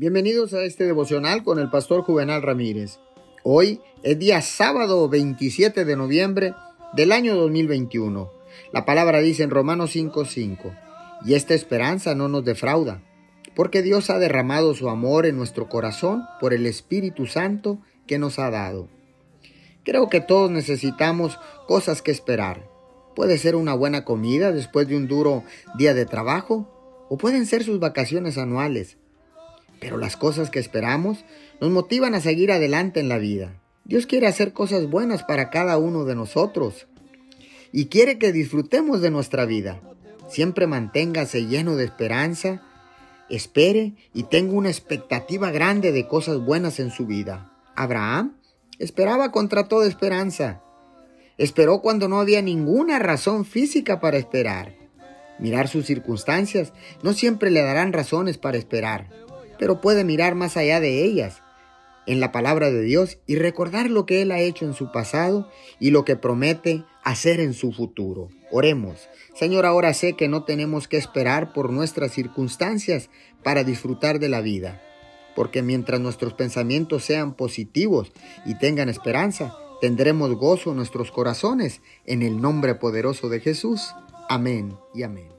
Bienvenidos a este devocional con el pastor Juvenal Ramírez. Hoy es día sábado 27 de noviembre del año 2021. La palabra dice en Romanos 5:5, y esta esperanza no nos defrauda, porque Dios ha derramado su amor en nuestro corazón por el Espíritu Santo que nos ha dado. Creo que todos necesitamos cosas que esperar. Puede ser una buena comida después de un duro día de trabajo, o pueden ser sus vacaciones anuales pero las cosas que esperamos nos motivan a seguir adelante en la vida. Dios quiere hacer cosas buenas para cada uno de nosotros y quiere que disfrutemos de nuestra vida. Siempre manténgase lleno de esperanza, espere y tenga una expectativa grande de cosas buenas en su vida. Abraham esperaba contra toda esperanza. Esperó cuando no había ninguna razón física para esperar. Mirar sus circunstancias no siempre le darán razones para esperar pero puede mirar más allá de ellas en la palabra de Dios y recordar lo que Él ha hecho en su pasado y lo que promete hacer en su futuro. Oremos. Señor, ahora sé que no tenemos que esperar por nuestras circunstancias para disfrutar de la vida, porque mientras nuestros pensamientos sean positivos y tengan esperanza, tendremos gozo en nuestros corazones en el nombre poderoso de Jesús. Amén y amén.